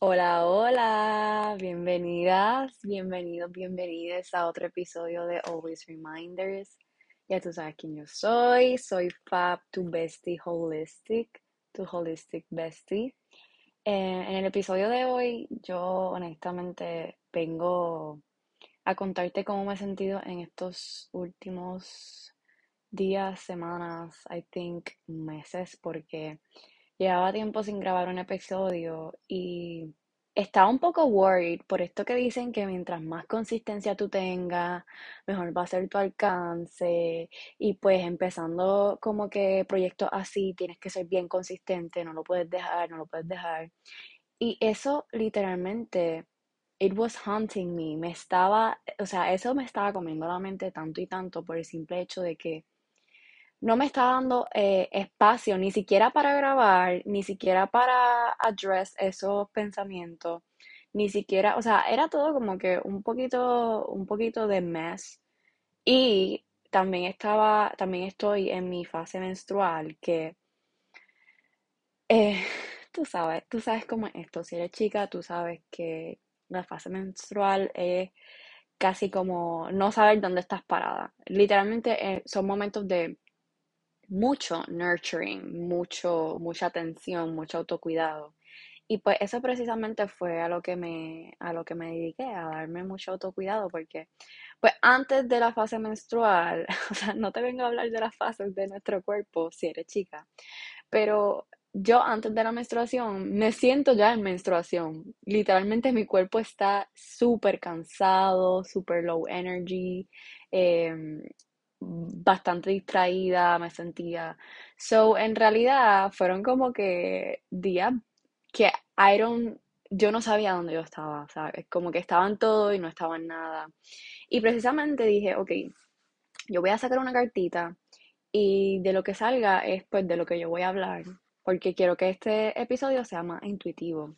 Hola, hola, bienvenidas, bienvenidos, bienvenidas a otro episodio de Always Reminders. Ya tú sabes quién yo soy, soy Fab, tu bestie holistic, tu holistic bestie. Eh, en el episodio de hoy, yo honestamente vengo a contarte cómo me he sentido en estos últimos días, semanas, I think meses, porque llevaba tiempo sin grabar un episodio y estaba un poco worried por esto que dicen que mientras más consistencia tú tengas, mejor va a ser tu alcance y pues empezando como que proyectos así, tienes que ser bien consistente, no lo puedes dejar, no lo puedes dejar. Y eso literalmente, it was haunting me, me estaba, o sea, eso me estaba comiendo la mente tanto y tanto por el simple hecho de que no me está dando eh, espacio ni siquiera para grabar, ni siquiera para address esos pensamientos, ni siquiera, o sea, era todo como que un poquito, un poquito de mess. Y también estaba, también estoy en mi fase menstrual, que eh, tú sabes, tú sabes cómo es esto. Si eres chica, tú sabes que la fase menstrual es casi como no saber dónde estás parada. Literalmente eh, son momentos de mucho nurturing, mucho, mucha atención, mucho autocuidado. Y pues eso precisamente fue a lo que me, a lo que me dediqué, a darme mucho autocuidado, porque pues antes de la fase menstrual, o sea, no te vengo a hablar de las fases de nuestro cuerpo si eres chica, pero yo antes de la menstruación me siento ya en menstruación. Literalmente mi cuerpo está súper cansado, súper low energy. em, bastante distraída, me sentía. So, en realidad fueron como que días que I don't, yo no sabía dónde yo estaba, ¿sabes? Como que estaba en todo y no estaba en nada. Y precisamente dije, ok, yo voy a sacar una cartita y de lo que salga es pues de lo que yo voy a hablar, porque quiero que este episodio sea más intuitivo.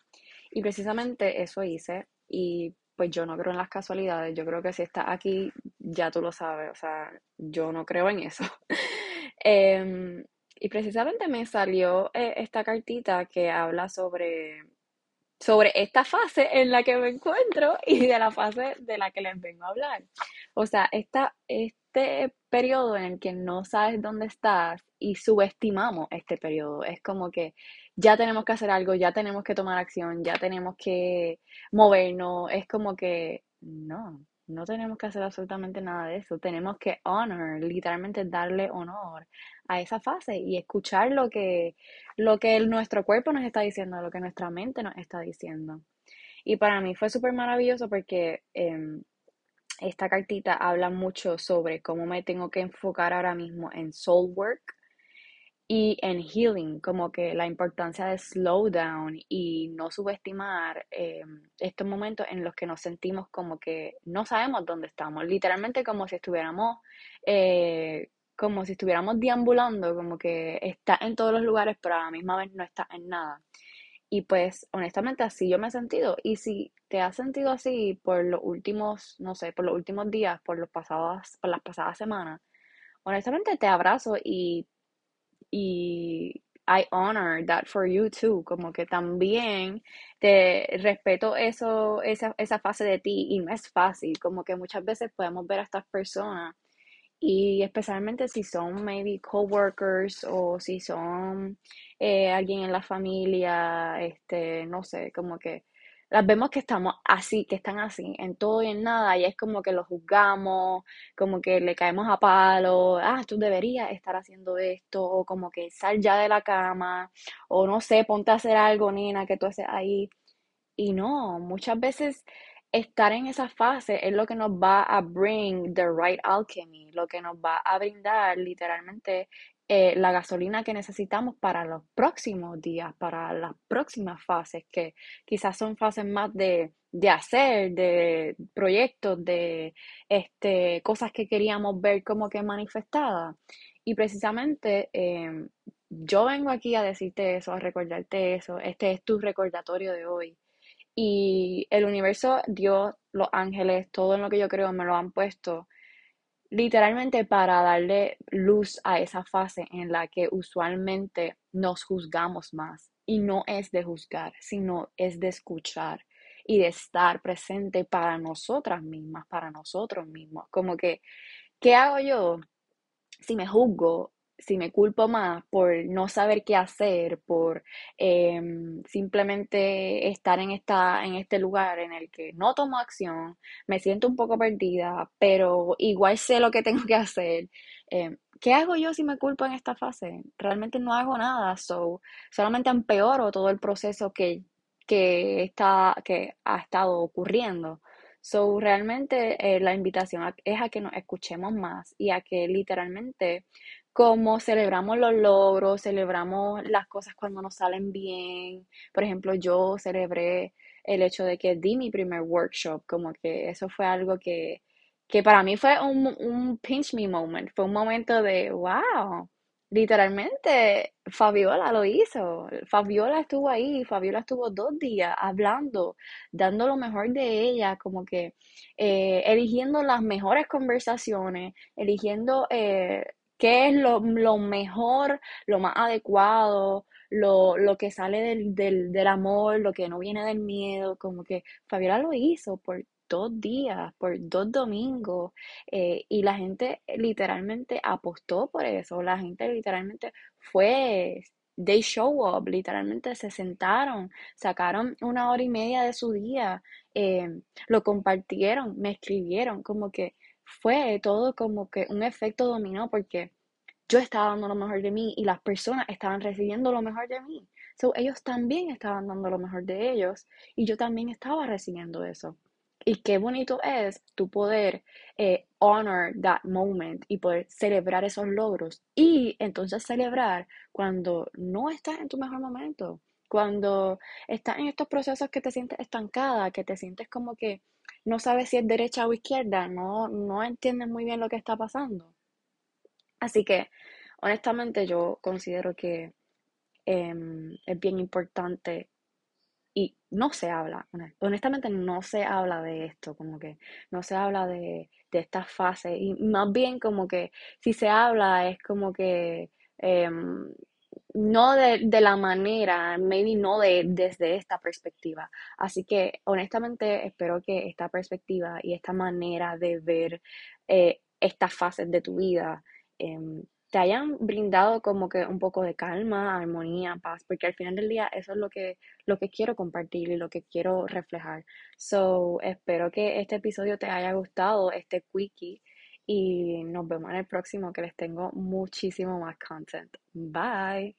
Y precisamente eso hice y pues yo no creo en las casualidades, yo creo que si estás aquí ya tú lo sabes, o sea, yo no creo en eso. Em, y precisamente me salió eh, esta cartita que habla sobre, sobre esta fase en la que me encuentro y de la fase de la que les vengo a hablar. O sea, esta, este periodo en el que no sabes dónde estás y subestimamos este periodo. Es como que ya tenemos que hacer algo, ya tenemos que tomar acción, ya tenemos que movernos. Es como que no, no tenemos que hacer absolutamente nada de eso. Tenemos que honor, literalmente darle honor a esa fase y escuchar lo que, lo que nuestro cuerpo nos está diciendo, lo que nuestra mente nos está diciendo. Y para mí fue súper maravilloso porque em, esta cartita habla mucho sobre cómo me tengo que enfocar ahora mismo en soul work y en healing, como que la importancia de slow down y no subestimar eh, estos momentos en los que nos sentimos como que no sabemos dónde estamos, literalmente como si estuviéramos, eh, como si estuviéramos deambulando, como que está en todos los lugares, pero a la misma vez no está en nada. Y pues honestamente así yo me he sentido. Y si te has sentido así por los últimos, no sé, por los últimos días, por los pasados, por las pasadas semanas, honestamente te abrazo y, y I honor that for you too. Como que también te respeto eso, esa, esa fase de ti y no es fácil. Como que muchas veces podemos ver a estas personas y especialmente si son maybe coworkers o si son eh, alguien en la familia, este, no sé, como que las vemos que estamos así, que están así, en todo y en nada, y es como que los juzgamos, como que le caemos a palo, ah, tú deberías estar haciendo esto, o como que sal ya de la cama, o no sé, ponte a hacer algo, nena, que tú haces ahí. Y no, muchas veces estar en esa fase es lo que nos va a bring the right alchemy, lo que nos va a brindar literalmente eh, la gasolina que necesitamos para los próximos días, para las próximas fases, que quizás son fases más de, de hacer, de proyectos, de este, cosas que queríamos ver como que manifestadas. Y precisamente em, yo vengo aquí a decirte eso, a recordarte eso. Este es tu recordatorio de hoy. Y el universo, Dios, los ángeles, todo en lo que yo creo me lo han puesto literalmente para darle luz a esa fase en la que usualmente nos juzgamos más. y no es de juzgar, sino es de escuchar y de estar presente para nosotras mismas, para nosotros mismos. Como que, ¿qué hago yo si me juzgo si me culpo más por no saber qué hacer, por em, simplemente estar en, esta, en este lugar en el que no tomo acción, me siento un poco perdida, pero igual sé lo que tengo que hacer. Em, ¿Qué hago yo si me culpo en esta fase? Realmente no hago nada, so, solamente empeoro todo el proceso que, que, está, que ha estado ocurriendo. So, realmente eh, la invitación es a que nos escuchemos más y a que literalmente como celebramos los logros, celebramos las cosas cuando nos salen bien. Por ejemplo, yo celebré el hecho de que di mi primer workshop, como que eso fue algo que, que para mí fue un, un pinch me moment, fue un momento de, wow, literalmente Fabiola lo hizo, Fabiola estuvo ahí, Fabiola estuvo dos días hablando, dando lo mejor de ella, como que eh, eligiendo las mejores conversaciones, eligiendo eh, qué es lo, mejor, lo más adecuado, lo, lo que sale del, del, del, amor, lo que no viene del miedo, como que Fabiola lo hizo por dos días, por dos domingos, eh, y la gente literalmente apostó por eso, la gente literalmente fue, they show up, literalmente se sentaron, sacaron una hora y media de su día, eh, lo compartieron, me escribieron, como que fue todo como que un efecto dominó porque yo estaba dando lo mejor de mí y las personas estaban recibiendo lo mejor de mí. So, ellos también estaban dando lo mejor de ellos y yo también estaba recibiendo eso. Y qué bonito es tu poder eh, honor that moment y poder celebrar esos logros. Y entonces celebrar cuando no estás en tu mejor momento, cuando estás en estos procesos que te sientes estancada, que te sientes como que no sabes si es derecha o izquierda, no, no entiendes muy bien lo que está pasando. Así que, honestamente, yo considero que em, es bien importante y no se habla, honestamente no se habla de esto, como que no se habla de, de esta fase y más bien como que si se habla es como que em, no de, de, la manera, maybe no de, desde esta perspectiva. Así que honestamente espero que esta perspectiva y esta manera de ver eh, estas fases de tu vida em, te hayan brindado como que un poco de calma, armonía, paz, porque al final del día eso es lo que, lo que quiero compartir y lo que quiero reflejar. So, espero que este episodio te haya gustado, este quickie, y nos vemos en el próximo que les tengo muchísimo más content. Bye.